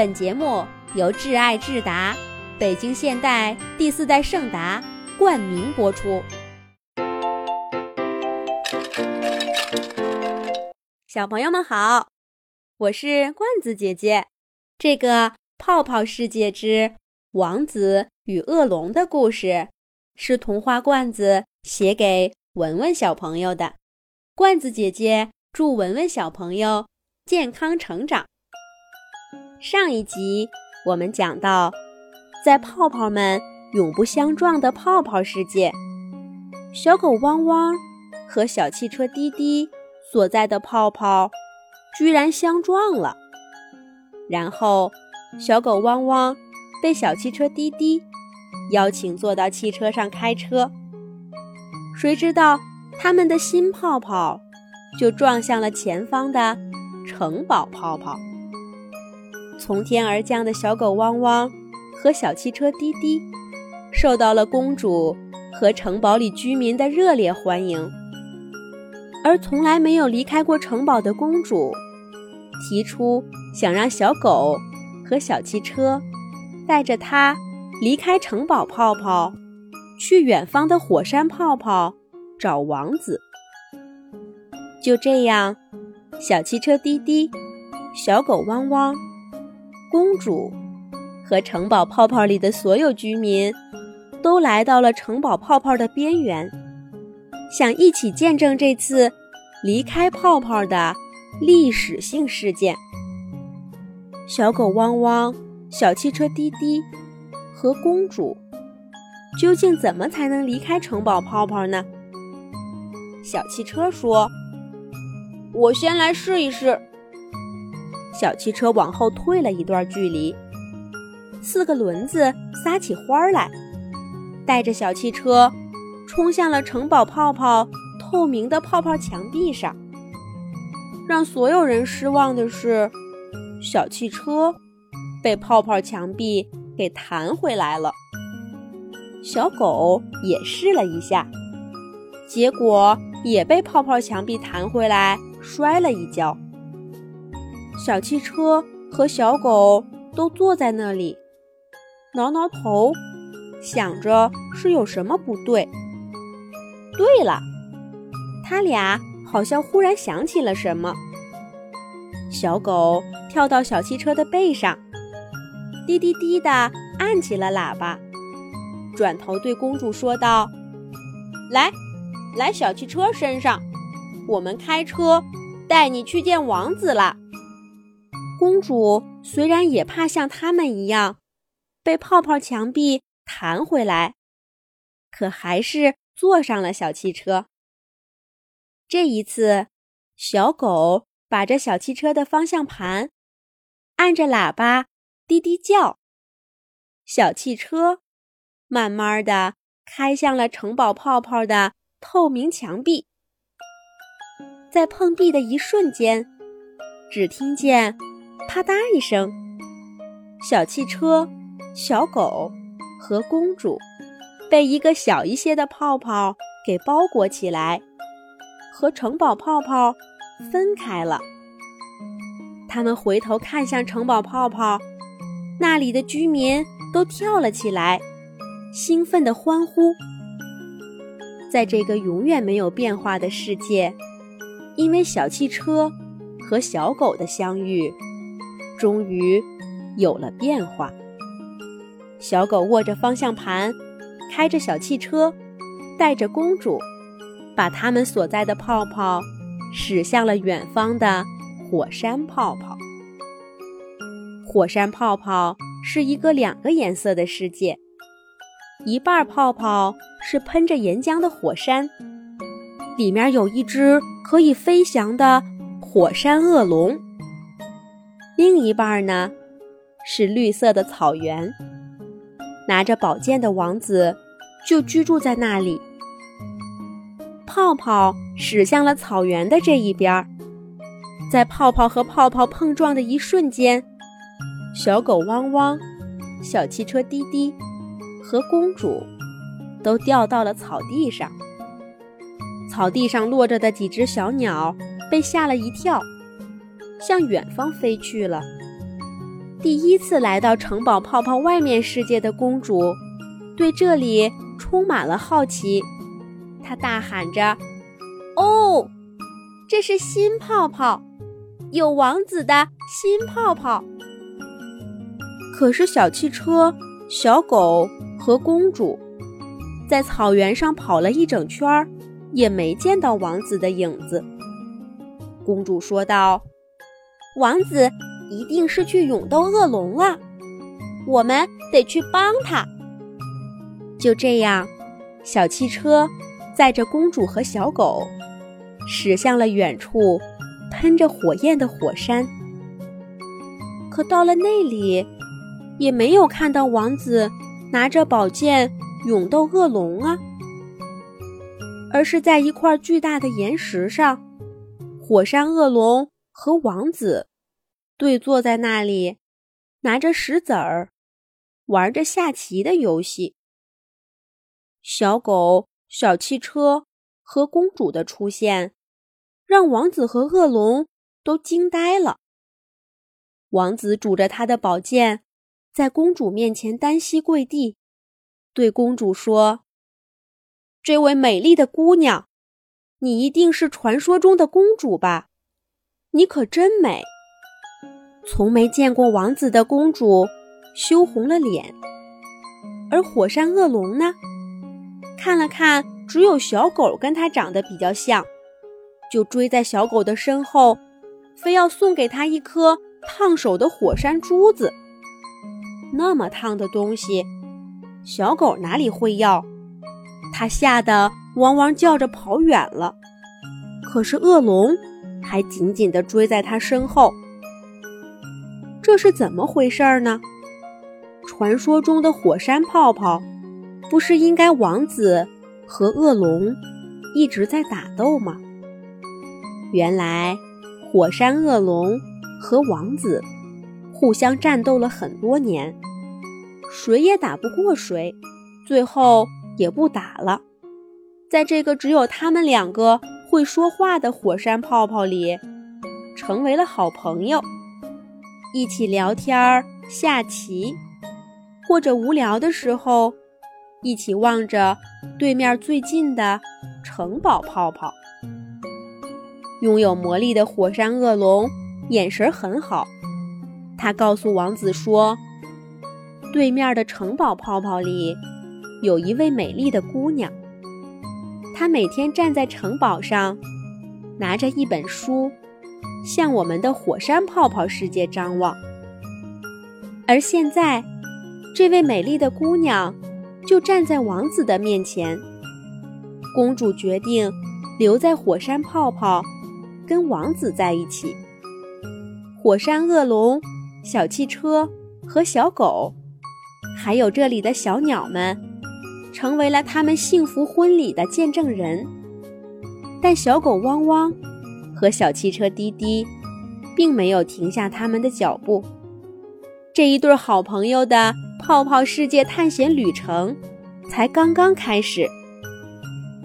本节目由挚爱智达、北京现代第四代圣达冠名播出。小朋友们好，我是罐子姐姐。这个《泡泡世界之王子与恶龙》的故事，是童话罐子写给文文小朋友的。罐子姐姐祝文文小朋友健康成长。上一集我们讲到，在泡泡们永不相撞的泡泡世界，小狗汪汪和小汽车滴滴所在的泡泡居然相撞了。然后，小狗汪汪被小汽车滴滴邀请坐到汽车上开车。谁知道他们的新泡泡就撞向了前方的城堡泡泡。从天而降的小狗汪汪和小汽车滴滴，受到了公主和城堡里居民的热烈欢迎。而从来没有离开过城堡的公主，提出想让小狗和小汽车带着她离开城堡泡泡，去远方的火山泡泡找王子。就这样，小汽车滴滴，小狗汪汪。公主和城堡泡泡里的所有居民都来到了城堡泡泡的边缘，想一起见证这次离开泡泡的历史性事件。小狗汪汪、小汽车滴滴和公主究竟怎么才能离开城堡泡泡呢？小汽车说：“我先来试一试。”小汽车往后退了一段距离，四个轮子撒起花来，带着小汽车冲向了城堡泡泡透明的泡泡墙壁上。让所有人失望的是，小汽车被泡泡墙壁给弹回来了。小狗也试了一下，结果也被泡泡墙壁弹回来，摔了一跤。小汽车和小狗都坐在那里，挠挠头，想着是有什么不对。对了，他俩好像忽然想起了什么。小狗跳到小汽车的背上，滴滴滴的按起了喇叭，转头对公主说道：“来，来小汽车身上，我们开车带你去见王子了。”公主虽然也怕像他们一样被泡泡墙壁弹回来，可还是坐上了小汽车。这一次，小狗把着小汽车的方向盘，按着喇叭滴滴叫，小汽车慢慢的开向了城堡泡泡的透明墙壁。在碰壁的一瞬间，只听见。啪嗒一声，小汽车、小狗和公主被一个小一些的泡泡给包裹起来，和城堡泡泡分开了。他们回头看向城堡泡泡，那里的居民都跳了起来，兴奋地欢呼。在这个永远没有变化的世界，因为小汽车和小狗的相遇。终于有了变化。小狗握着方向盘，开着小汽车，带着公主，把他们所在的泡泡驶向了远方的火山泡泡。火山泡泡是一个两个颜色的世界，一半泡泡是喷着岩浆的火山，里面有一只可以飞翔的火山恶龙。另一半呢，是绿色的草原。拿着宝剑的王子就居住在那里。泡泡驶向了草原的这一边，在泡泡和泡泡碰撞的一瞬间，小狗汪汪、小汽车滴滴和公主都掉到了草地上。草地上落着的几只小鸟被吓了一跳。向远方飞去了。第一次来到城堡泡泡外面世界的公主，对这里充满了好奇。她大喊着：“哦，这是新泡泡，有王子的新泡泡。”可是小汽车、小狗和公主在草原上跑了一整圈儿，也没见到王子的影子。公主说道：“王子。”一定是去勇斗恶龙了，我们得去帮他。就这样，小汽车载着公主和小狗，驶向了远处喷着火焰的火山。可到了那里，也没有看到王子拿着宝剑勇斗恶龙啊，而是在一块巨大的岩石上，火山恶龙和王子。对坐在那里，拿着石子儿，玩着下棋的游戏。小狗、小汽车和公主的出现，让王子和恶龙都惊呆了。王子拄着他的宝剑，在公主面前单膝跪地，对公主说：“这位美丽的姑娘，你一定是传说中的公主吧？你可真美。”从没见过王子的公主羞红了脸，而火山恶龙呢，看了看只有小狗跟它长得比较像，就追在小狗的身后，非要送给它一颗烫手的火山珠子。那么烫的东西，小狗哪里会要？它吓得汪汪叫着跑远了。可是恶龙还紧紧地追在他身后。这是怎么回事呢？传说中的火山泡泡，不是应该王子和恶龙一直在打斗吗？原来，火山恶龙和王子互相战斗了很多年，谁也打不过谁，最后也不打了。在这个只有他们两个会说话的火山泡泡里，成为了好朋友。一起聊天儿、下棋，或者无聊的时候，一起望着对面最近的城堡泡泡。拥有魔力的火山恶龙眼神很好，他告诉王子说：“对面的城堡泡泡里有一位美丽的姑娘，他每天站在城堡上，拿着一本书。”向我们的火山泡泡世界张望，而现在，这位美丽的姑娘就站在王子的面前。公主决定留在火山泡泡，跟王子在一起。火山恶龙、小汽车和小狗，还有这里的小鸟们，成为了他们幸福婚礼的见证人。但小狗汪汪。和小汽车滴滴，并没有停下他们的脚步。这一对好朋友的泡泡世界探险旅程才刚刚开始。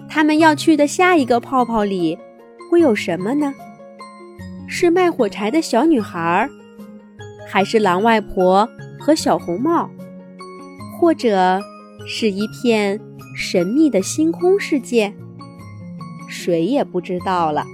他们要去的下一个泡泡里会有什么呢？是卖火柴的小女孩，还是狼外婆和小红帽，或者是一片神秘的星空世界？谁也不知道了。